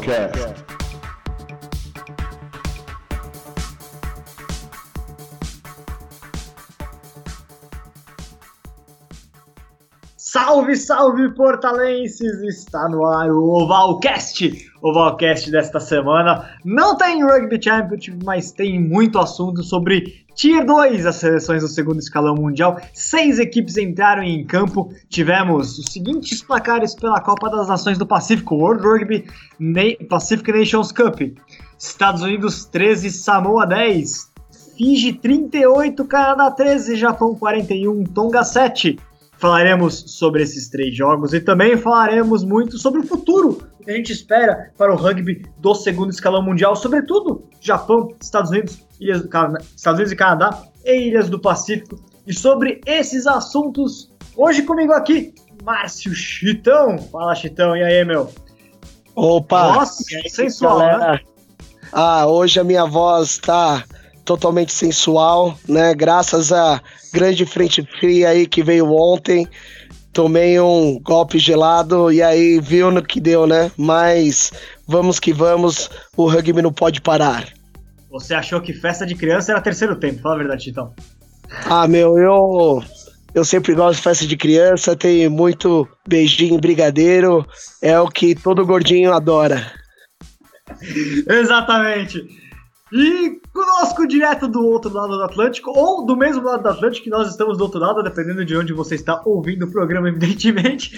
Ovalcast. Salve, salve portalenses! Está no ar o Ovalcast! Ovalcast desta semana. Não tem Rugby Championship, mas tem muito assunto sobre Tier 2, as seleções do segundo escalão mundial. Seis equipes entraram em campo. Tivemos os seguintes placares pela Copa das Nações do Pacífico, World Rugby Pacific Nations Cup. Estados Unidos 13, Samoa 10. Fiji 38, Canadá 13, Japão 41, Tonga 7. Falaremos sobre esses três jogos e também falaremos muito sobre o futuro que a gente espera para o rugby do segundo escalão mundial, sobretudo Japão, Estados Unidos, Ilhas do Estados Unidos e Canadá e Ilhas do Pacífico. E sobre esses assuntos, hoje comigo aqui, Márcio Chitão. Fala, Chitão, e aí, meu? Opa! Nossa, sensual, né? Ah, hoje a minha voz tá totalmente sensual, né? Graças a grande frente fria aí que veio ontem. Tomei um golpe gelado e aí viu no que deu, né? Mas vamos que vamos, o rugby não pode parar. Você achou que festa de criança era terceiro tempo, fala a verdade, Chitão. Ah, meu, eu eu sempre gosto de festa de criança, tem muito beijinho brigadeiro, é o que todo gordinho adora. Exatamente. E conosco direto do outro lado do Atlântico, ou do mesmo lado do Atlântico, que nós estamos do outro lado, dependendo de onde você está ouvindo o programa, evidentemente.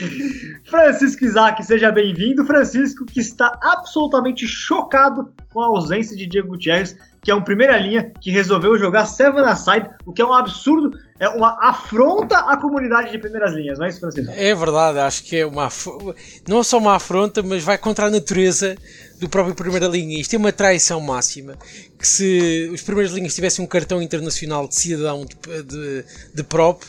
Francisco Isaac, seja bem-vindo. Francisco, que está absolutamente chocado com a ausência de Diego Gutierrez, que é um primeira linha que resolveu jogar Seven Aside, o que é um absurdo, é uma afronta à comunidade de primeiras linhas, não é isso, Francisco? É verdade, acho que é uma não só uma afronta, mas vai contra a natureza do próprio primeira linha. Isto é uma traição máxima. Que se os primeiras linhas tivessem um cartão internacional de cidadão de, de, de prop,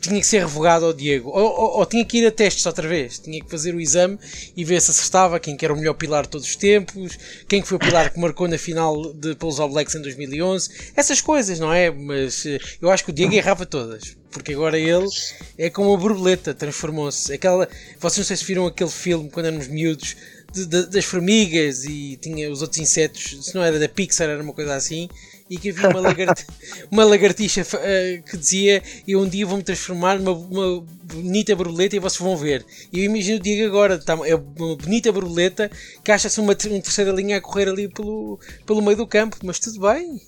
tinha que ser revogado ao Diego. Ou, ou, ou, tinha que ir a testes outra vez. Tinha que fazer o exame e ver se acertava quem que era o melhor pilar de todos os tempos, quem que foi o pilar que marcou na final de Pelos All Blacks em 2011. Essas coisas, não é? Mas eh, eu acho que o Diego errava todas. Porque agora ele é como a borboleta, transformou-se. Aquela, vocês não sei se viram aquele filme quando éramos miúdos de, de, das formigas e tinha os outros insetos, se não era da Pixar, era uma coisa assim, e que havia uma, lagart uma lagartixa uh, que dizia: Eu um dia vou-me transformar numa uma bonita borboleta e vocês vão ver. E eu imagino o Diego agora, tá, é uma bonita borboleta que acha-se uma, uma, terceira linha a correr ali pelo, pelo meio do campo, mas tudo bem.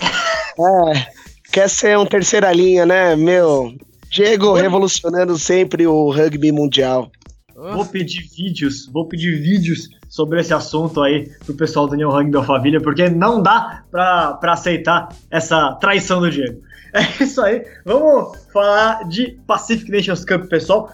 É, quer ser um terceira linha, né, meu? Diego revolucionando sempre o rugby mundial. Vou pedir vídeos, vou pedir vídeos sobre esse assunto aí pro pessoal do New Rugby da família, porque não dá pra, pra aceitar essa traição do Diego. É isso aí, vamos falar de Pacific Nations Cup, pessoal.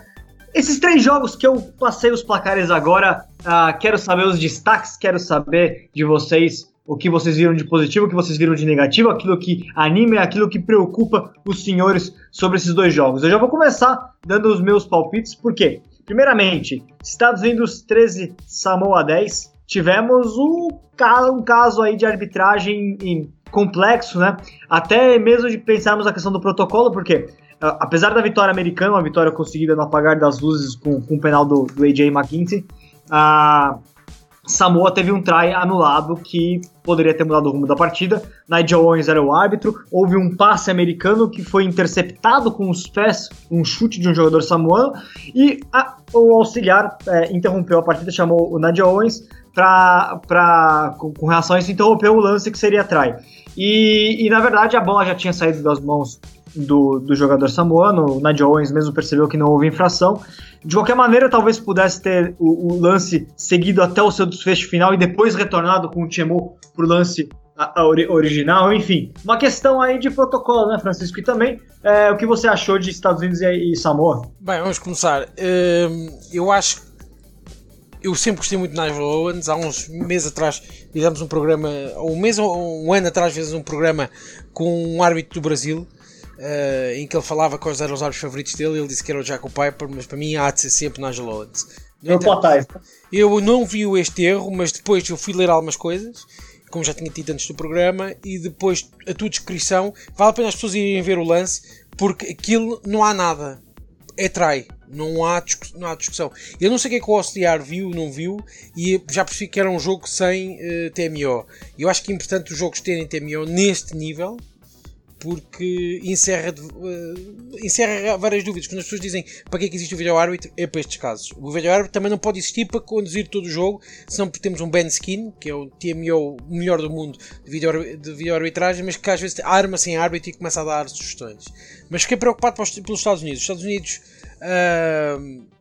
Esses três jogos que eu passei os placares agora, uh, quero saber os destaques, quero saber de vocês o que vocês viram de positivo, o que vocês viram de negativo, aquilo que anima e aquilo que preocupa os senhores sobre esses dois jogos. Eu já vou começar dando os meus palpites, porque Primeiramente, Estados Unidos 13, Samoa 10. Tivemos um, um caso aí de arbitragem complexo, né? Até mesmo de pensarmos a questão do protocolo, porque apesar da vitória americana, uma vitória conseguida no apagar das luzes com, com o penal do, do AJ McKinsey, a Samoa teve um try anulado que poderia ter mudado o rumo da partida. Nigel Owens era o árbitro. Houve um passe americano que foi interceptado com os pés, um chute de um jogador samoano. E a, o auxiliar é, interrompeu a partida, chamou o Nigel Owens para, com, com relação a isso, interrompeu o lance que seria try. E, e na verdade a bola já tinha saído das mãos do, do jogador samoano. O Nigel Owens mesmo percebeu que não houve infração. De qualquer maneira, talvez pudesse ter o, o lance seguido até o seu desfecho final e depois retornado com o Tchemu pro lance a, a ori original, enfim. Uma questão aí de protocolo, né, Francisco? E também é, o que você achou de Estados Unidos e, e Samoa? Bem, vamos começar. Hum, eu acho eu sempre gostei muito de Nigel Owens. Há uns meses atrás fizemos um programa, ou um mês ou um ano atrás fizemos um programa com um árbitro do Brasil uh, em que ele falava quais eram os árbitros favoritos dele. Ele disse que era o Jacob Piper, mas para mim há de ser sempre Nigel Owens. Eu não vi este erro, mas depois eu fui ler algumas coisas, como já tinha dito antes do programa, e depois a tua descrição. Vale a pena as pessoas irem ver o lance, porque aquilo não há nada. É trai. Não há, não há discussão. Eu não sei o que é que o OCR viu, não viu, e já percebi que era um jogo sem uh, TMO. Eu acho que é importante os jogos terem TMO neste nível, porque encerra, uh, encerra várias dúvidas. Quando as pessoas dizem para que é que existe o vídeo árbitro, é para estes casos. O vídeo árbitro também não pode existir para conduzir todo o jogo, senão temos um Ben Skin, que é o TMO melhor do mundo de vídeo, de vídeo arbitragem, mas que às vezes arma sem árbitro e começa a dar sugestões. Mas fiquei preocupado pelos Estados Unidos. Os Estados Unidos. Uh,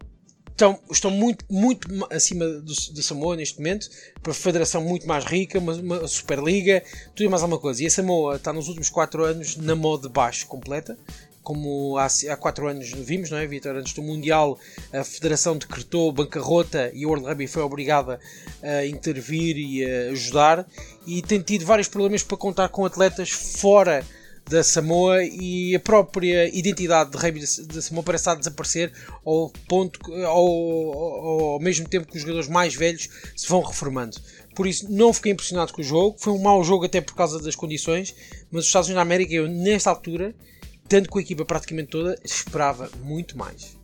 estão, estão muito, muito acima da Samoa neste momento, para a federação muito mais rica, uma, uma Superliga, tudo e mais alguma coisa. E a Samoa está nos últimos 4 anos na moda de baixo completa, como há, há 4 anos vimos, não é, Vitor? Antes do Mundial, a Federação decretou bancarrota e o World Rugby foi obrigada a intervir e a ajudar, e tem tido vários problemas para contar com atletas fora da Samoa e a própria identidade de rugby da Samoa parece estar a desaparecer ao, ponto, ao, ao, mesmo tempo que os jogadores mais velhos se vão reformando. Por isso, não fiquei impressionado com o jogo. Foi um mau jogo até por causa das condições, mas os Estados Unidos da América, eu nesta altura, tanto com a equipa praticamente toda, esperava muito mais.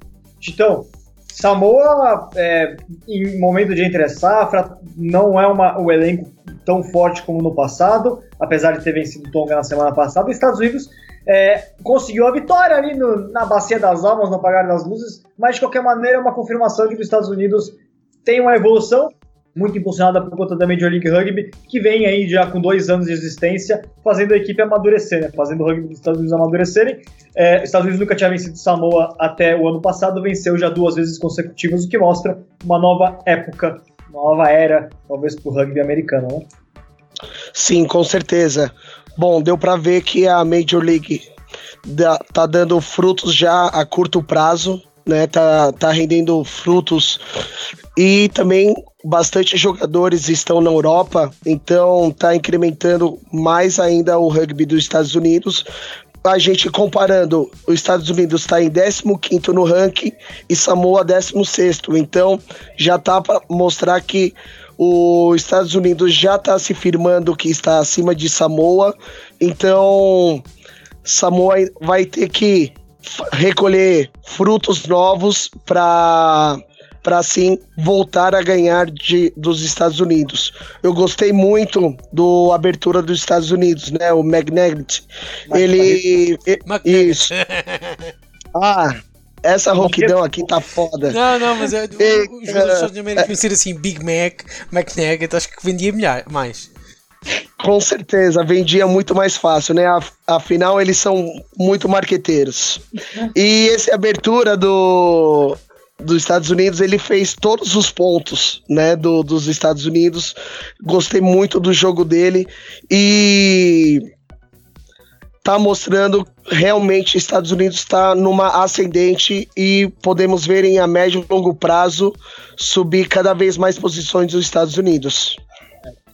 Então, Samoa, é, em momento de entre safra, não é uma, o elenco tão forte como no passado, apesar de ter vencido Tonga na semana passada. Os Estados Unidos é, conseguiu a vitória ali no, na Bacia das Almas, no apagar das luzes, mas de qualquer maneira é uma confirmação de que os Estados Unidos têm uma evolução muito impulsionada por conta da Major League Rugby, que vem aí já com dois anos de existência, fazendo a equipe amadurecer, né? fazendo o rugby dos Estados Unidos amadurecerem. É, os Estados Unidos nunca tinha vencido Samoa até o ano passado, venceu já duas vezes consecutivas, o que mostra uma nova época, uma nova era, talvez, para o rugby americano. Né? Sim, com certeza. Bom, deu para ver que a Major League tá dando frutos já a curto prazo, né? Tá, tá rendendo frutos e também bastante jogadores estão na Europa, então está incrementando mais ainda o rugby dos Estados Unidos. A gente comparando, os Estados Unidos está em 15 no ranking e Samoa 16. Então já tá para mostrar que os Estados Unidos já está se firmando que está acima de Samoa. Então Samoa vai ter que recolher frutos novos para para assim voltar a ganhar de, dos Estados Unidos. Eu gostei muito do abertura dos Estados Unidos, né? O Magnet. Ele, isso. Ah, essa rouquidão aqui tá foda. Não, não, mas é, o, os Estados Unidos conhecer assim Big Mac, McNugget, acho que vendia melhor, mais. Com certeza, vendia muito mais fácil, né? Afinal, eles são muito marqueteiros. E essa abertura do, dos Estados Unidos, ele fez todos os pontos, né, do, dos Estados Unidos. Gostei muito do jogo dele e tá mostrando realmente Estados Unidos está numa ascendente e podemos ver em a médio e longo prazo subir cada vez mais posições dos Estados Unidos.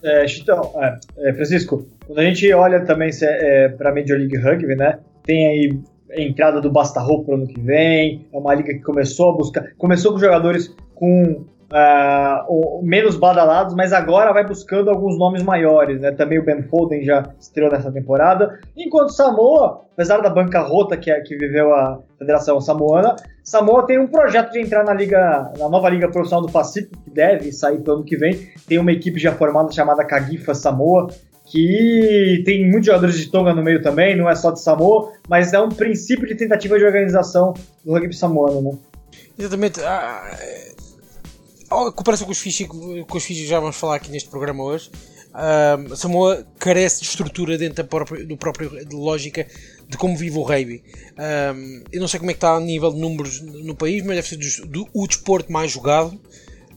É, Chitão, é, é, Francisco, quando a gente olha também é, para Major League Rugby, né, tem aí entrada do Basta Roupa para ano que vem. É uma liga que começou a buscar. Começou com jogadores com uh, menos badalados, mas agora vai buscando alguns nomes maiores. Né? Também o Ben Foden já estreou nessa temporada. Enquanto Samoa, apesar da bancarrota que, que viveu a Federação Samoana, Samoa tem um projeto de entrar na liga, na nova Liga Profissional do Pacífico, que deve sair para o ano que vem. Tem uma equipe já formada chamada Cagifa Samoa, que tem muitos jogadores de Tonga no meio também, não é só de Samoa, mas é um princípio de tentativa de organização do rugby samoano, né? Exatamente. A, a comparação com os Fiji, com os Fiji já vamos falar aqui neste programa hoje, uh, Samoa carece de estrutura dentro da própria, do próprio de lógica de como vive o rugby. Um, eu não sei como é que está a nível de números no país, mas deve ser do, do, o desporto mais jogado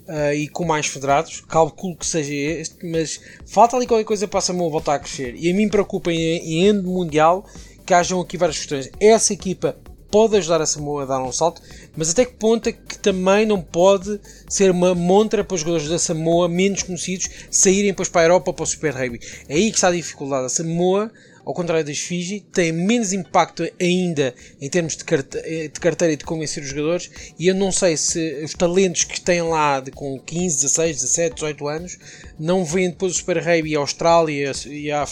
uh, e com mais federados. Calculo que seja este, mas falta ali qualquer coisa para a Samoa voltar a crescer. E a mim preocupa em, em mundial que hajam aqui várias questões. Essa equipa pode ajudar a Samoa a dar um salto, mas até que ponto é que também não pode ser uma montra para os jogadores da Samoa menos conhecidos saírem depois para a Europa para o Super Rugby? É aí que está a dificuldade. A Samoa ao contrário das Fiji, têm menos impacto ainda em termos de, eh, de carteira e de convencer os jogadores. E eu não sei se os talentos que têm lá de, com 15, 16, 17, 18 anos não veem depois o Super Rugby e a Austrália e a, a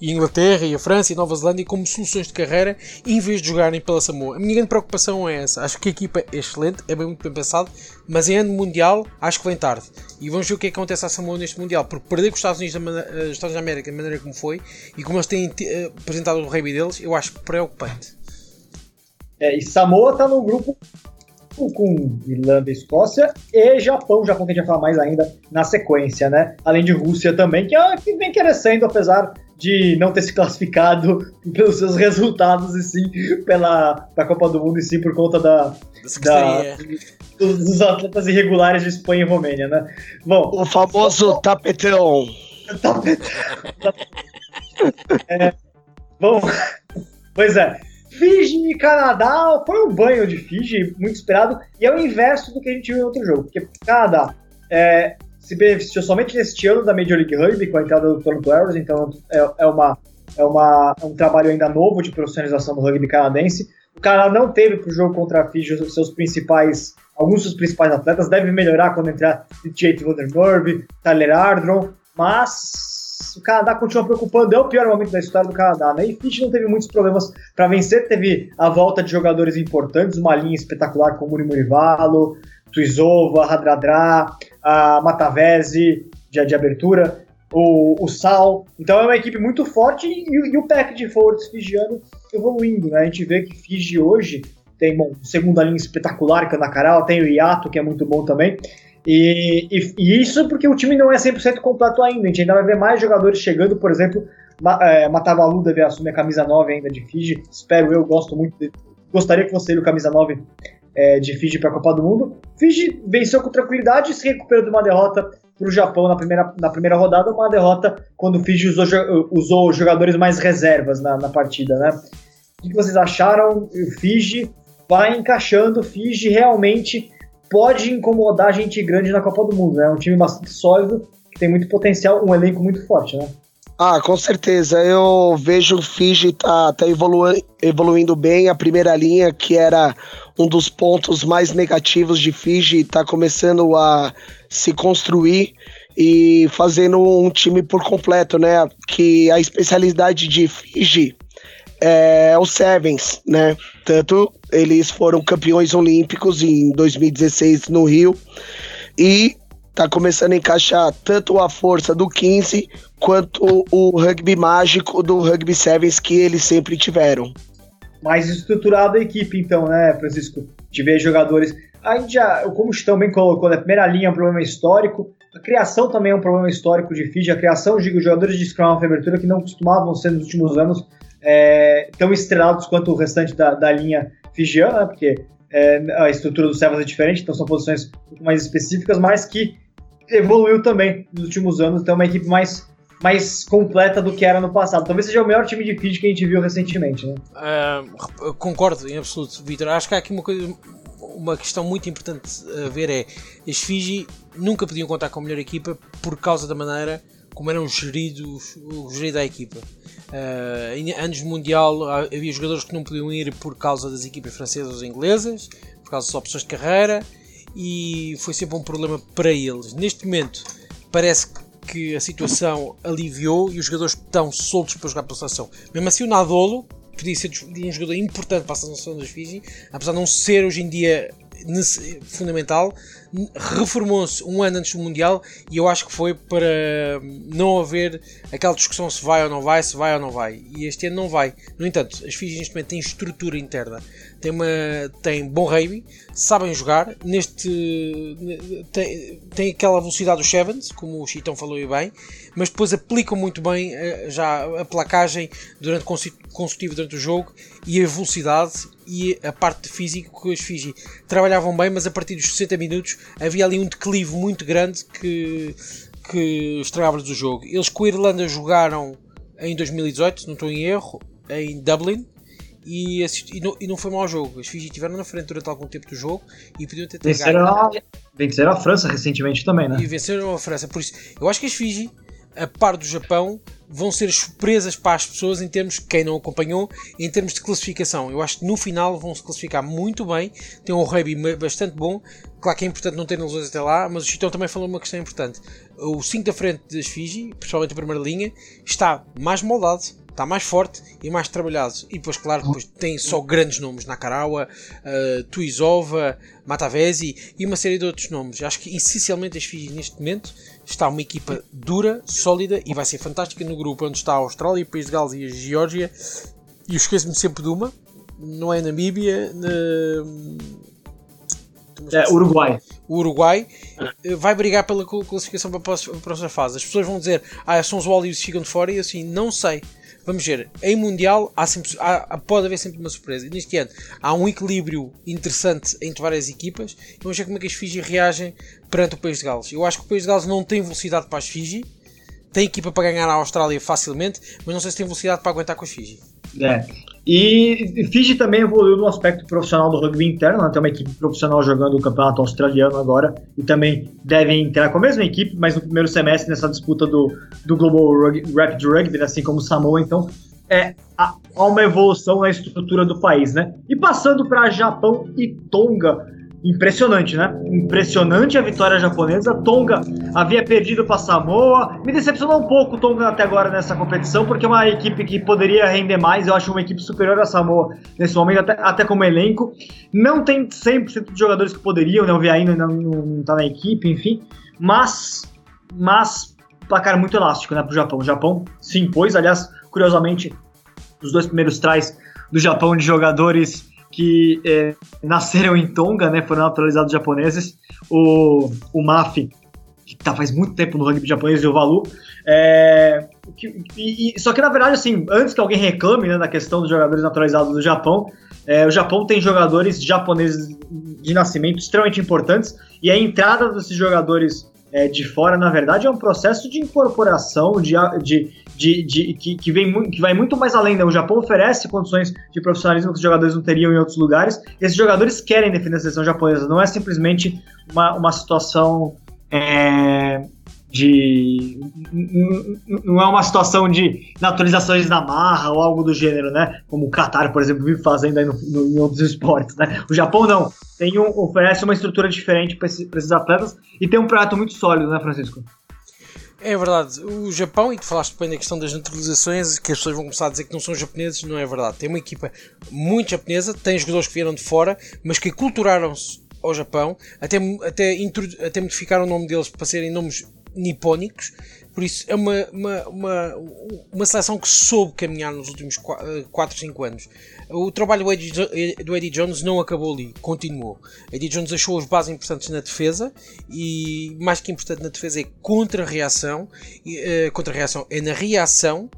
Inglaterra e a França e a Nova Zelândia como soluções de carreira em vez de jogarem pela Samoa. A minha grande preocupação é essa. Acho que a equipa é excelente, é bem, muito bem pensado, mas em ano mundial acho que vem tarde. E vamos ver o que, é que acontece à Samoa neste mundial, porque perder com os Estados Unidos, da, eh, Estados da América da maneira como foi e como eles têm uh, apresentado o rugby deles, eu acho preocupante. É, e Samoa está no grupo com Irlanda, Escócia e Japão, Japão que a gente vai falar mais ainda na sequência, né? Além de Rússia também, que, é, que vem crescendo, apesar de não ter se classificado pelos seus resultados e sim pela, pela Copa do Mundo e sim por conta da, da dos, dos, atletas irregulares de Espanha e Romênia, né? Bom, o famoso tapetão. Tapetão. é, bom, pois é. Fiji e Canadá foi um banho de Fiji muito esperado e é o inverso do que a gente viu em outro jogo, porque Canadá é, se beneficiou somente neste ano da Major League Rugby com a entrada do Toronto Arrows, então é, é, uma, é, uma, é um trabalho ainda novo de profissionalização do rugby canadense. O Canadá não teve para o jogo contra a Fiji os seus principais, alguns dos principais atletas, deve melhorar quando entrar Jake Vandermerve, Tyler Ardron, mas o Canadá continua preocupando, é o pior momento da história do Canadá, né? E Fitch não teve muitos problemas para vencer, teve a volta de jogadores importantes, uma linha espetacular como Muri Murivalo, Tuizova, Radradra, a Matavese de, de abertura, o, o Sal. Então é uma equipe muito forte e, e o pack de forwards fijiano evoluindo, né? A gente vê que Fiji hoje tem, bom, segunda linha espetacular, que é na Caral, tem o Iato, que é muito bom também. E, e, e, isso porque o time não é 100% completo ainda. A gente ainda vai ver mais jogadores chegando, por exemplo, é, Matavalu deve assumir a camisa 9 ainda de Fiji. Espero eu, gosto muito de, Gostaria que fosse ele o camisa 9 é, de Fiji para a Copa do Mundo. Fiji venceu com tranquilidade e se recuperou de uma derrota para o Japão na primeira, na primeira rodada, uma derrota quando o Fiji usou, usou jogadores mais reservas na, na partida, né? O que vocês acharam? O Fiji vai encaixando, Fiji realmente pode incomodar gente grande na Copa do Mundo, né? É um time bastante sólido, que tem muito potencial, um elenco muito forte, né? Ah, com certeza. Eu vejo o Fiji tá, tá evolu evoluindo bem. A primeira linha, que era um dos pontos mais negativos de Fiji, está começando a se construir e fazendo um time por completo, né? Que a especialidade de Fiji é o Sevens, né? Tanto eles foram campeões olímpicos em 2016 no Rio e tá começando a encaixar tanto a força do 15 quanto o rugby mágico do rugby sevens que eles sempre tiveram. Mais estruturada a equipe, então, né, Francisco? De ver jogadores. A gente já, como o Chitão bem colocou, né, primeira linha é um problema histórico. A criação também é um problema histórico de Fiji. A criação, digo, jogadores de Scrum of abertura que não costumavam ser nos últimos anos é, tão estrelados quanto o restante da, da linha fijiana, né, porque é, a estrutura do Sevens é diferente, então são posições um pouco mais específicas, mas que evoluiu também nos últimos anos, então é uma equipe mais, mais completa do que era no passado. Talvez seja o melhor time de Fiji que a gente viu recentemente. Né? Uh, concordo em absoluto, Vitor. Acho que há aqui uma coisa uma questão muito importante a ver é as Fiji nunca podiam contar com a melhor equipa por causa da maneira como eram geridos o gerido da equipa. Em anos de Mundial havia jogadores que não podiam ir por causa das equipas francesas ou inglesas, por causa das opções de carreira, e foi sempre um problema para eles. Neste momento parece que a situação aliviou e os jogadores estão soltos para jogar pela seleção. Mesmo assim o Nadolo podia ser um jogador importante para a seleção das Fiji, apesar de não ser hoje em dia fundamental, reformou-se um ano antes do Mundial e eu acho que foi para não haver aquela discussão se vai ou não vai, se vai ou não vai. E este ano não vai. No entanto, as Fiji neste momento têm estrutura interna, têm, uma, têm bom rugby, sabem jogar. Neste tem, tem aquela velocidade dos Sevens, como o Chitão falou bem, mas depois aplicam muito bem eh, já a placagem durante consecutivo durante o jogo e a velocidade e a parte de físico que os Fiji trabalhavam bem, mas a partir dos 60 minutos havia ali um declive muito grande que, que estragava-lhes o jogo. Eles com a Irlanda jogaram em 2018, se não estou em erro, em Dublin. E, assisti, e, não, e não foi mau jogo. As Fiji estiveram na frente durante algum tempo do jogo e podiam ter venceram a, venceram a França recentemente também, né? E venceram a França. Por isso, eu acho que as Fiji a par do Japão, vão ser surpresas para as pessoas em termos, quem não acompanhou, em termos de classificação. Eu acho que no final vão se classificar muito bem, tem um rugby bastante bom. Claro que é importante não ter lesões até lá, mas o Chitão também falou uma questão importante. O 5 da frente das Fiji, principalmente a primeira linha, está mais moldado, está mais forte e mais trabalhado. E depois, claro, depois tem só grandes nomes: Nakarawa, uh, Tuizova, Matavesi e uma série de outros nomes. Acho que essencialmente as Fiji neste momento está uma equipa dura, sólida e vai ser fantástica no grupo onde está a Austrália, o País de Gales e a Geórgia. E eu esqueço-me sempre de uma, não é Namíbia, na... É, Uruguai. O Uruguai eh, vai brigar pela classificação para a próxima fase. As pessoas vão dizer, ah, são os Wallabies que ficam de fora, e assim, não sei. Vamos ver, em Mundial há sempre, há, pode haver sempre uma surpresa. Neste ano há um equilíbrio interessante entre várias equipas. Vamos ver como é que as Fiji reagem perante o País de Gales. Eu acho que o País de Gales não tem velocidade para as Fiji, tem equipa para ganhar a Austrália facilmente, mas não sei se tem velocidade para aguentar com as Fiji. É. E Fiji também evoluiu no aspecto profissional do rugby interno, né? tem uma equipe profissional jogando o campeonato australiano agora e também devem entrar com a mesma equipe, mas no primeiro semestre nessa disputa do, do Global Rugby, Rapid Rugby, assim como o Samoa, então é, há uma evolução na estrutura do país, né? E passando para Japão e Tonga, Impressionante, né? Impressionante a vitória japonesa. Tonga havia perdido para Samoa. Me decepcionou um pouco o Tonga até agora nessa competição, porque é uma equipe que poderia render mais. Eu acho uma equipe superior a Samoa nesse momento, até, até como elenco. Não tem 100% de jogadores que poderiam, né? O Viaíno ainda não, não tá na equipe, enfim. Mas, mas placar muito elástico, né, pro Japão. O Japão se impôs, aliás, curiosamente, os dois primeiros trás do Japão de jogadores que é, nasceram em Tonga, né, foram naturalizados japoneses, o, o Mafi, que tá faz muito tempo no rugby japonês, e o Valu, é, que, e, só que na verdade, assim, antes que alguém reclame né, da questão dos jogadores naturalizados do Japão, é, o Japão tem jogadores japoneses de nascimento extremamente importantes, e a entrada desses jogadores é, de fora, na verdade, é um processo de incorporação, de, de, de, de que, que, vem, que vai muito mais além. Né? O Japão oferece condições de profissionalismo que os jogadores não teriam em outros lugares. E esses jogadores querem defender a seleção japonesa, não é simplesmente uma, uma situação é, de. Não é uma situação de naturalizações na marra ou algo do gênero, né? Como o Qatar, por exemplo, vive fazendo aí no, no, em outros esportes, né? O Japão não. Tem um, oferece uma estrutura diferente para esses, esses atletas e tem um prato muito sólido, né, Francisco? É verdade. O Japão, e tu falaste bem da questão das naturalizações, que as pessoas vão começar a dizer que não são japoneses, não é verdade. Tem uma equipa muito japonesa, tem jogadores que vieram de fora, mas que culturaram-se ao Japão, até, até, até modificaram o nome deles para serem nomes nipónicos, por isso é uma, uma, uma, uma seleção que soube caminhar nos últimos 4, 5 anos. O trabalho do Eddie, do Eddie Jones não acabou ali, continuou. Eddie Jones achou as bases importantes na defesa e mais que importante na defesa é contra-reação. Uh, contra-reação é na reação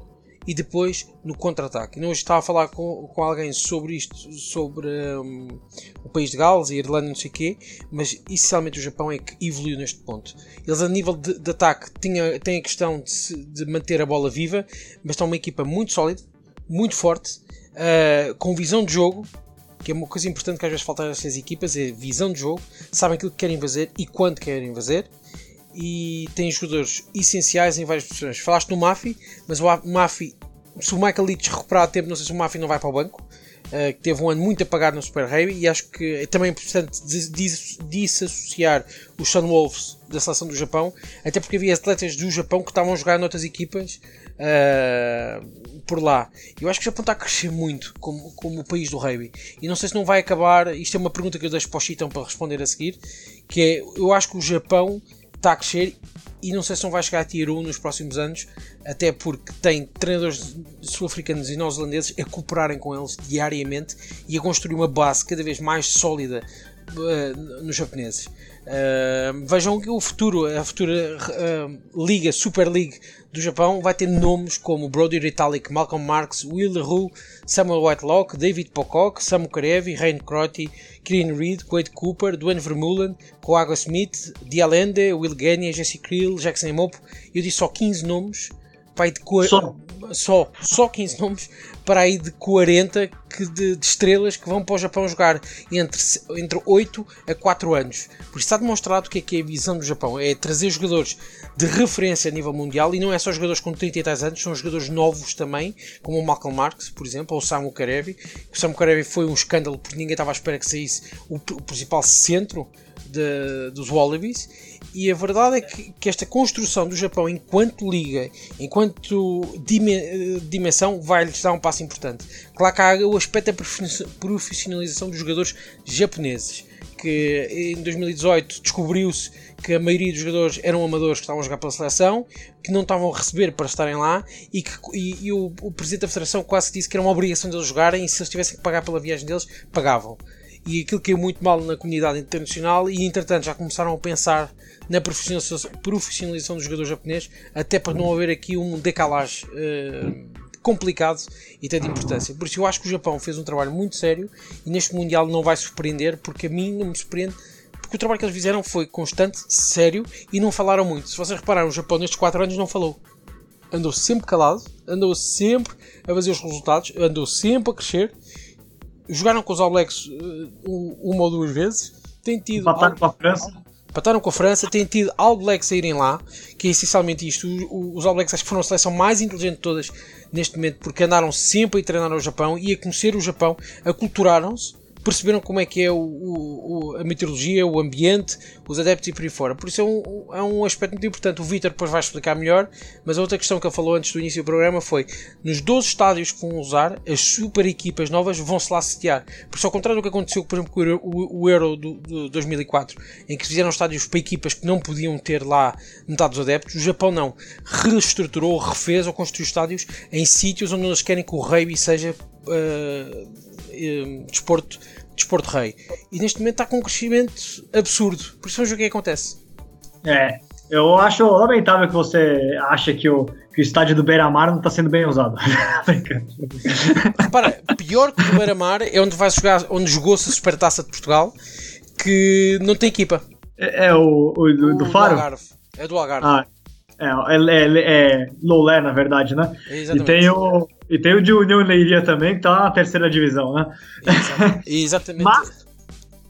e depois no contra-ataque. Hoje estava a falar com, com alguém sobre isto, sobre um, o país de Gales e a Irlanda, não sei o quê, mas essencialmente o Japão é que evoluiu neste ponto. Eles, a nível de, de ataque, tinha, têm a questão de, de, manter a bola viva, mas estão uma equipa muito sólida, muito forte, uh, com visão de jogo. Que é uma coisa importante que às vezes falta a estas equipas, é visão de jogo, sabem aquilo que querem fazer e quando querem fazer e tem jogadores essenciais em várias posições. Falaste no Mafi, mas o Mafi, se o Michael Leach recuperar tempo, não sei se o Mafi não vai para o banco. Uh, que teve um ano muito apagado no Super Rugby e acho que é também importante desassociar os Sun Wolves da seleção do Japão, até porque havia atletas do Japão que estavam a jogar noutras equipas uh, por lá. Eu acho que o Japão está a crescer muito como, como o país do rugby e não sei se não vai acabar. Isto é uma pergunta que eu deixo para o Chitão para responder a seguir. Que é, eu acho que o Japão está a crescer e não sei se não vai chegar a Tier 1 nos próximos anos, até porque tem treinadores sul-africanos e neozelandeses a cooperarem com eles diariamente e a construir uma base cada vez mais sólida uh, nos japoneses. Uh, vejam que o futuro, a futura uh, Liga, Super League do Japão vai ter nomes como Brody Retallick, Malcolm Marx, Will LaRue, Samuel Whitelock, David Pocock, Samu Karevi, Rain Crotty, Kieran Reid, Quade Cooper, Duane Vermeulen, Coago Smith, Dialende, Will Genia, Jesse Krill, Jackson Mopo. Eu disse só 15 nomes aí de só. só, só 15 nomes para aí de 40 que de, de, estrelas que vão para o Japão jogar entre, entre 8 a 4 anos. Por isso está demonstrado que é que é a visão do Japão é trazer jogadores de referência a nível mundial e não é só jogadores com 30 e tais anos, são jogadores novos também, como o Malcolm Marx, por exemplo, ou o Samu Karevi. O Samu Karevi foi um escândalo porque ninguém estava à espera que saísse o, o principal centro de, dos Wallabies e a verdade é que, que, esta construção do Japão enquanto liga, enquanto dimensão, vai-lhes dar um passo importante. Claro que há o aspecto da profissionalização dos jogadores japoneses, que em 2018 descobriu-se que a maioria dos jogadores eram amadores que estavam a jogar pela seleção, que não estavam a receber para estarem lá e que e, e o, o, presidente da federação quase disse que era uma obrigação deles jogarem e se eles tivessem que pagar pela viagem deles, pagavam. E aquilo caiu muito mal na comunidade internacional e entretanto já começaram a pensar na profissionalização do jogador japonês até para não haver aqui um decalage uh, complicado e tem de importância. Por isso eu acho que o Japão fez um trabalho muito sério e neste Mundial não vai surpreender porque a mim não me surpreende porque o trabalho que eles fizeram foi constante, sério e não falaram muito. Se vocês repararam, o Japão nestes 4 anos não falou. Andou sempre calado, andou sempre a fazer os resultados, andou sempre a crescer jogaram com os All Blacks uh, uma ou duas vezes. Tem tido. Empataram com a França. Empataram com a França, tem tido All Blacks a irem lá, que é essencialmente isto. Os All Blacks acho que foram a seleção mais inteligente de todas neste momento, porque andaram sempre a treinar no Japão e a conhecer o Japão, aculturaram-se perceberam como é que é o, o, a meteorologia, o ambiente, os adeptos e por aí fora. Por isso é um, é um aspecto muito importante. O Vitor depois vai explicar melhor, mas a outra questão que ele falou antes do início do programa foi: nos 12 estádios que vão usar, as super equipas novas vão se lá sediar. Por isso, ao contrário do que aconteceu, por exemplo, com o, o Euro do 2004, em que fizeram estádios para equipas que não podiam ter lá metade dos adeptos, o Japão não. Reestruturou, refez ou construiu estádios em sítios onde eles querem que o rugby seja. Uh, uh, desporto desporto rei. E neste momento está com um crescimento absurdo. Por isso vamos ver o que, é acontece. É, eu acho lamentável que você acha que o, que o estádio do Beira-Mar não está sendo bem usado. Repara, pior que o Beira-Mar é onde vai jogar, onde jogou-se a Supertaça de Portugal, que não tem equipa. É, é o, o, do, do Faro? Do Algarve. É do Algarve. Ah, é, é, é, Lolé, na verdade, né? Exatamente. E tem o, e tem o de União Leiria também, que tá na terceira divisão, né? Exatamente. Mas,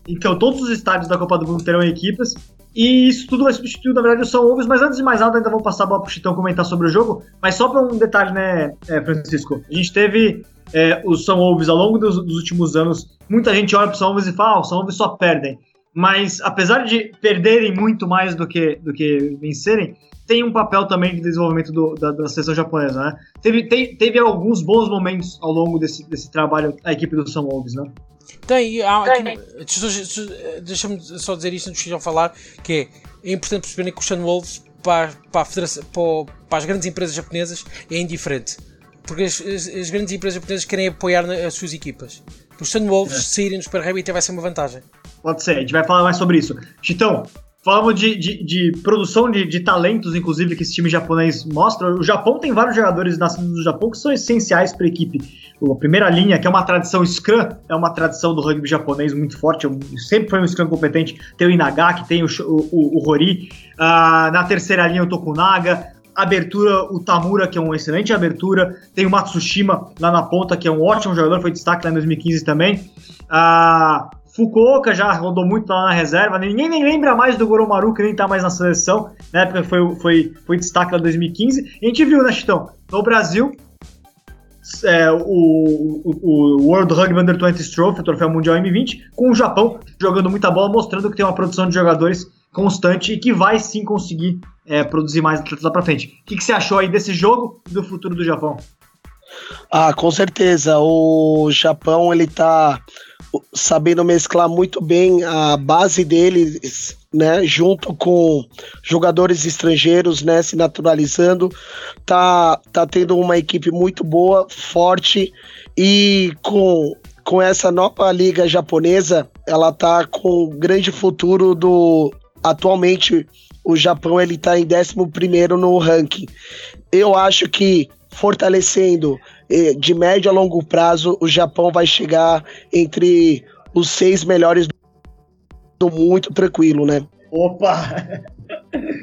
então, todos os estádios da Copa do Mundo terão equipes. E isso tudo vai substituir, na verdade, o São Ovos. Mas antes de mais nada, ainda vou passar a bola pro Chitão comentar sobre o jogo. Mas só para um detalhe, né, é, Francisco? A gente teve é, os São Ovos ao longo dos, dos, últimos anos. Muita gente olha pro São Ovos e fala: ah, os São Ovos só perdem. Mas apesar de perderem muito mais do que, do que vencerem, tem um papel também de desenvolvimento do, da, da seleção japonesa, né? Teve, tem, teve alguns bons momentos ao longo desse, desse trabalho, a equipe do São Wolves, né? Tem, há, deixa-me só dizer isto antes de eu falar, que é, é importante perceberem que o Shan Wolves para, para, para, para, as grandes empresas japonesas é indiferente. Porque as, as, as grandes empresas japonesas querem apoiar as suas equipas. Os Sun Wolves é. saírem no Super Rugby até vai ser uma vantagem. Pode ser, a gente vai falar mais sobre isso. Chitão, Falamos de, de, de produção de, de, talentos, inclusive, que esse time japonês mostra. O Japão tem vários jogadores nascidos no Japão que são essenciais para a equipe. A primeira linha, que é uma tradição Scrum, é uma tradição do rugby japonês muito forte. Sempre foi um Scrum competente. Tem o Inagaki, tem o, o, o Hori. Uh, na terceira linha, o Tokunaga abertura, o Tamura, que é uma excelente abertura, tem o Matsushima lá na ponta, que é um ótimo jogador, foi destaque lá em 2015 também. Ah, Fukuoka já rodou muito lá na reserva, ninguém nem lembra mais do Goromaru, que nem tá mais na seleção, na época foi, foi, foi destaque lá em 2015. E a gente viu, né, Chitão? No Brasil, é, o, o, o, World Rugby Under 20 Trophy, o troféu mundial M20, com o Japão jogando muita bola, mostrando que tem uma produção de jogadores constante e que vai sim conseguir é, produzir mais atletas lá pra frente. O que, que você achou aí desse jogo e do futuro do Japão? Ah, com certeza. O Japão ele tá sabendo mesclar muito bem a base deles, né, junto com jogadores estrangeiros, né, se naturalizando, tá tá tendo uma equipe muito boa, forte e com com essa nova liga japonesa, ela tá com grande futuro do atualmente o Japão ele tá em 11 no ranking. Eu acho que fortalecendo de médio a longo prazo, o Japão vai chegar entre os seis melhores do muito tranquilo, né? Opa!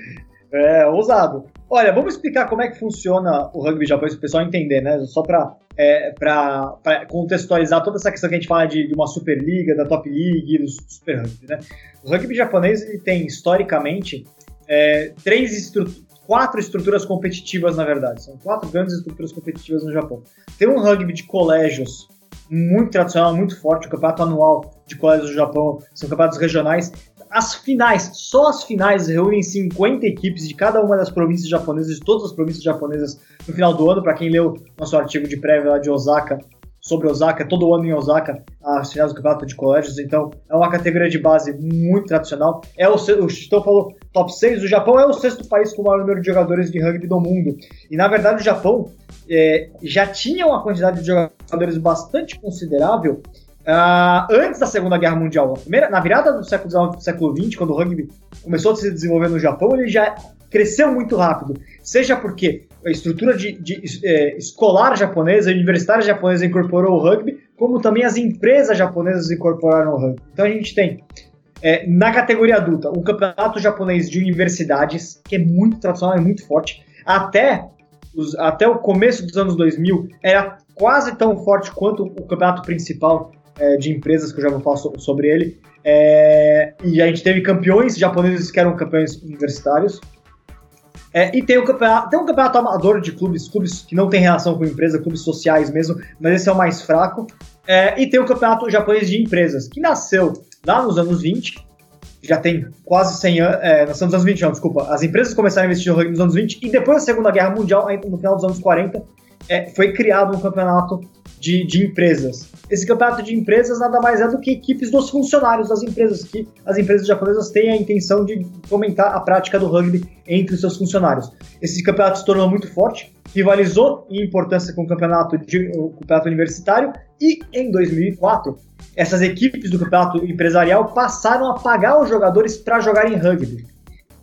É, ousado. Olha, vamos explicar como é que funciona o rugby japonês para o pessoal entender, né? Só para é, contextualizar toda essa questão que a gente fala de, de uma Superliga, da Top League, do Super Rugby, né? O rugby japonês ele tem, historicamente, é, três estru quatro estruturas competitivas, na verdade. São quatro grandes estruturas competitivas no Japão. Tem um rugby de colégios muito tradicional, muito forte, o campeonato anual de colégios do Japão, são campeonatos regionais. As finais, só as finais reúnem 50 equipes de cada uma das províncias japonesas, de todas as províncias japonesas no final do ano. Para quem leu nosso artigo de prévia lá de Osaka, sobre Osaka, todo ano em Osaka, as finais do campeonato de colégios, então é uma categoria de base muito tradicional. É o, o Chitão falou top 6, o Japão é o sexto país com o maior número de jogadores de rugby do mundo. E na verdade o Japão é, já tinha uma quantidade de jogadores bastante considerável uh, antes da Segunda Guerra Mundial. Primeira, na virada do século XIX século XX, quando o rugby começou a se desenvolver no Japão, ele já cresceu muito rápido. Seja porque a estrutura de, de é, escolar japonesa, universitária japonesa incorporou o rugby, como também as empresas japonesas incorporaram o rugby. Então a gente tem é, na categoria adulta o campeonato japonês de universidades, que é muito tradicional, é muito forte. Até os, até o começo dos anos 2000, era quase tão forte quanto o campeonato principal é, de empresas, que eu já vou falar so, sobre ele. É, e a gente teve campeões japoneses que eram campeões universitários. É, e tem, o campeonato, tem um campeonato amador de clubes, clubes que não tem relação com empresa, clubes sociais mesmo, mas esse é o mais fraco. É, e tem o campeonato japonês de empresas, que nasceu lá nos anos 20, já tem quase 100 anos, é, nos anos 20, não, desculpa, as empresas começaram a investir no rugby nos anos 20 e depois da Segunda Guerra Mundial, no final dos anos 40, é, foi criado um campeonato de, de, empresas. Esse campeonato de empresas nada mais é do que equipes dos funcionários das empresas, que as empresas japonesas têm a intenção de fomentar a prática do rugby entre os seus funcionários. Esse campeonato se tornou muito forte, rivalizou em importância com o campeonato, de, o campeonato universitário e em 2004 essas equipes do campeonato empresarial passaram a pagar os jogadores para jogarem rugby.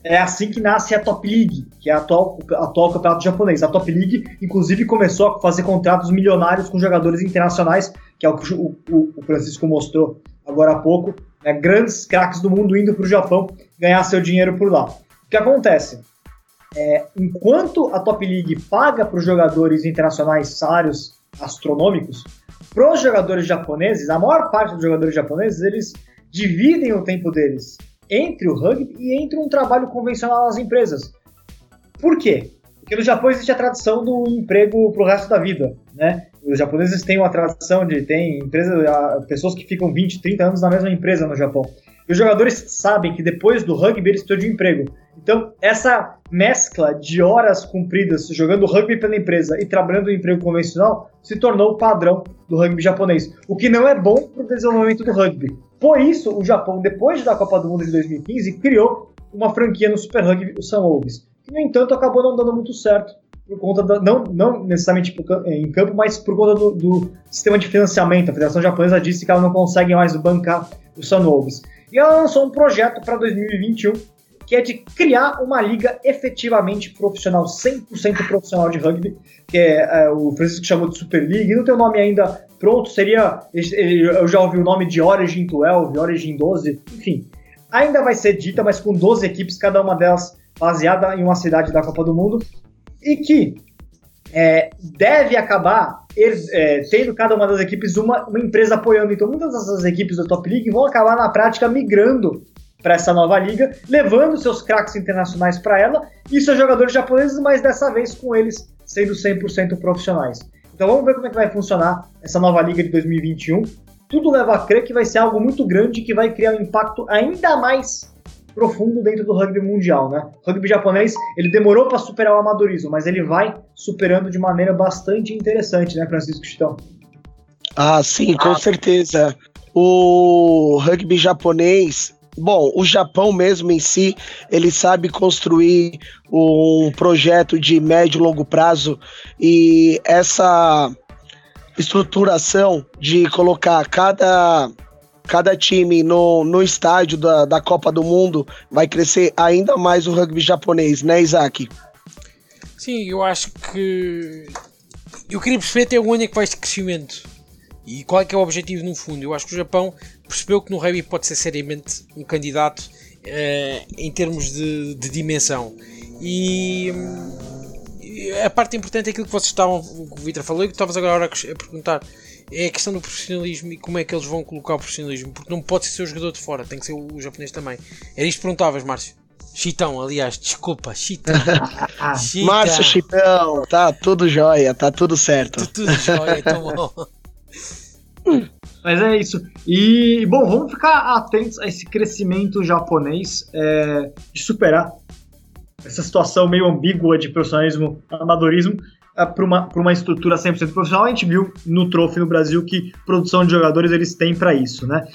É assim que nasce a Top League, que é a atual, atual campeonato japonês. A Top League, inclusive, começou a fazer contratos milionários com jogadores internacionais, que é o que o, o, Francisco mostrou agora há pouco. Né? Grandes craques do mundo indo para o Japão ganhar seu dinheiro por lá. O que acontece? É, enquanto a Top League paga para os jogadores internacionais salários astronômicos, para os jogadores japoneses, a maior parte dos jogadores japoneses, eles dividem o tempo deles entre o rugby e entre um trabalho convencional nas empresas. Por quê? Porque no Japão existe a tradição do emprego para o resto da vida, né? Os japoneses têm uma tradição de tem empresas, pessoas que ficam 20, 30 anos na mesma empresa no Japão. E os jogadores sabem que depois do rugby eles precisam de um emprego. Então, essa mescla de horas cumpridas jogando rugby pela empresa e trabalhando no emprego convencional se tornou o padrão do rugby japonês, o que não é bom para o desenvolvimento do rugby. Por isso, o Japão, depois da Copa do Mundo de 2015, criou uma franquia no Super Rugby, o Wolves, que, no entanto, acabou não dando muito certo, por conta da, não, não necessariamente em campo, mas por conta do, do, sistema de financiamento. A Federação Japonesa disse que ela não consegue mais bancar o Wolves. E ela lançou um projeto para 2021 que é de criar uma liga efetivamente profissional, 100% profissional de rugby, que é, é, o Francisco chamou de Super League, não tem o nome ainda pronto, seria, eu já ouvi o nome de Origin 12, Origin 12, enfim. Ainda vai ser dita, mas com 12 equipes, cada uma delas baseada em uma cidade da Copa do Mundo, e que é, deve acabar é, tendo cada uma das equipes uma, uma empresa apoiando. Então, muitas dessas equipes da Top League vão acabar na prática migrando para essa nova liga, levando seus craques internacionais para ela e seus jogadores japoneses, mas dessa vez com eles sendo 100% profissionais. Então vamos ver como é que vai funcionar essa nova liga de 2021. Tudo leva a crer que vai ser algo muito grande que vai criar um impacto ainda mais profundo dentro do rugby mundial, né? O rugby japonês, ele demorou para superar o amadorismo, mas ele vai superando de maneira bastante interessante, né, Francisco Chitão? Ah, sim, com ah. certeza. O rugby japonês, Bom, o Japão mesmo em si, ele sabe construir um projeto de médio e longo prazo e essa estruturação de colocar cada, cada time no, no estádio da, da Copa do Mundo vai crescer ainda mais o rugby japonês, né, Isaac? Sim, eu acho que. Eu queria perceber até onde é que vai este crescimento. E qual é que é o objetivo no fundo? Eu acho que o Japão percebeu que no rugby pode ser seriamente um candidato uh, em termos de, de, dimensão. E, e a parte importante é aquilo que vocês estavam, o que o Vitor falou e que estavas agora a perguntar é a questão do profissionalismo e como é que eles vão colocar o profissionalismo, porque não pode ser o jogador de fora, tem que ser o, japonês também. Era isto que perguntavas, Márcio. Chitão, aliás, desculpa, Chitão. Márcio Chitão, tá tudo jóia, tá tudo certo. Tudo, tudo jóia, tão bom. Mas é isso. E, bom, vamos ficar atentos a esse crescimento japonês é, de superar essa situação meio ambígua de profissionalismo, amadorismo, é, para uma, uma estrutura 100% profissional. A gente viu no Trophy no Brasil que produção de jogadores eles têm para isso, né?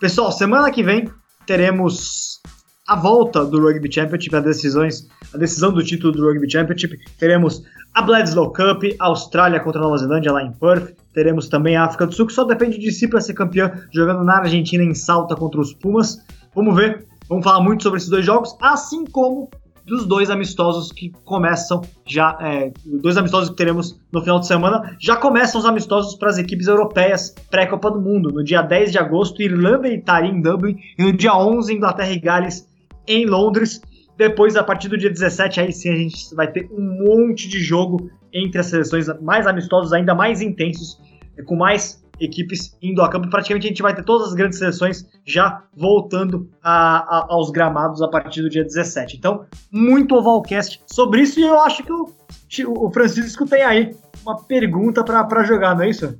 Pessoal, semana que vem teremos a volta do Rugby Championship, as decisões, a decisão do título do Rugby Championship. Teremos a Bledsoe Cup, Austrália contra Nova Zelândia lá em Perth. Teremos também a África do Sul, que só depende de si para ser campeã, jogando na Argentina em Salta contra os Pumas. Vamos ver, vamos falar muito sobre esses dois jogos, assim como dos dois amistosos que começam já, é, dois amistosos que teremos no final de semana, já começam os amistosos para as equipes europeias pré-Copa do Mundo. No dia 10 de agosto, Irlanda e Itália em Dublin, e no dia 11, Inglaterra e Gales em Londres. Depois, a partir do dia 17, aí sim a gente vai ter um monte de jogo entre as seleções mais amistosos, ainda mais intensos, com mais equipes indo a campo. Praticamente a gente vai ter todas as grandes seleções já voltando a, a, aos gramados a partir do dia 17. Então, muito Ovalcast sobre isso e eu acho que o, o Francisco tem aí uma pergunta para jogar, não é isso?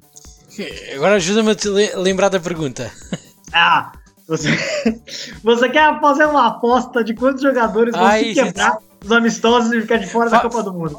Agora ajuda-me a lembrar da pergunta. Ah, você, você quer fazer uma aposta de quantos jogadores vão Ai, se quebrar gente... os amistosos e ficar de fora Fa da Copa do Mundo?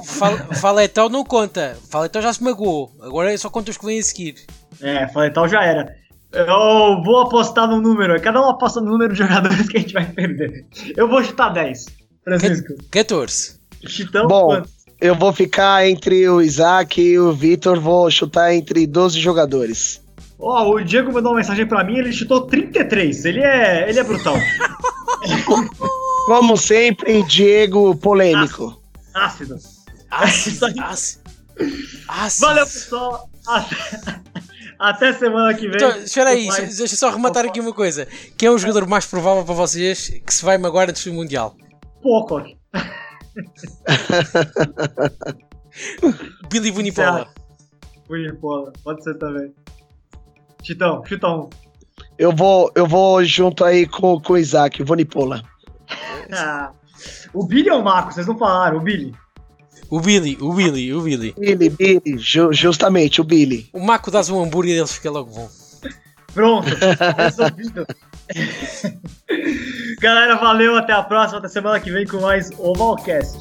Faletão não conta. Faletão já se magoou. Agora é só conta os que vêm a seguir. É, Faletão já era. Eu vou apostar no número. Cada um aposta no número de jogadores que a gente vai perder. Eu vou chutar 10. Francisco. 14. Chitão, Bom, quanto? eu vou ficar entre o Isaac e o Vitor. Vou chutar entre 12 jogadores. Ó, oh, o Diego mandou uma mensagem para mim, ele chutou 33. Ele é, ele é brutal. Como sempre, Diego polêmico. Ácido. Ácido. Ácido. Ácido. Valeu, pessoal. Até, até semana que vem. Então, espera aí, deixa eu só rematar aqui uma coisa. Quem é o jogador mais provável para vocês que se vai magoar antes do Mundial? Pocock. Billy Bunipola. Bunipola, pode ser também. Chitão, chutão. Eu vou, eu vou junto aí com, com o Isaac, o Vonipola. ah, o Billy ou o Marco? Vocês não falaram, o Billy. O Billy, o Billy, o Billy. Billy, Billy, ju justamente, o Billy. O Marco dá um hambúrguer e ele fica logo bom. Pronto, resolvido. Galera, valeu, até a próxima, até semana que vem com mais Ovalcast.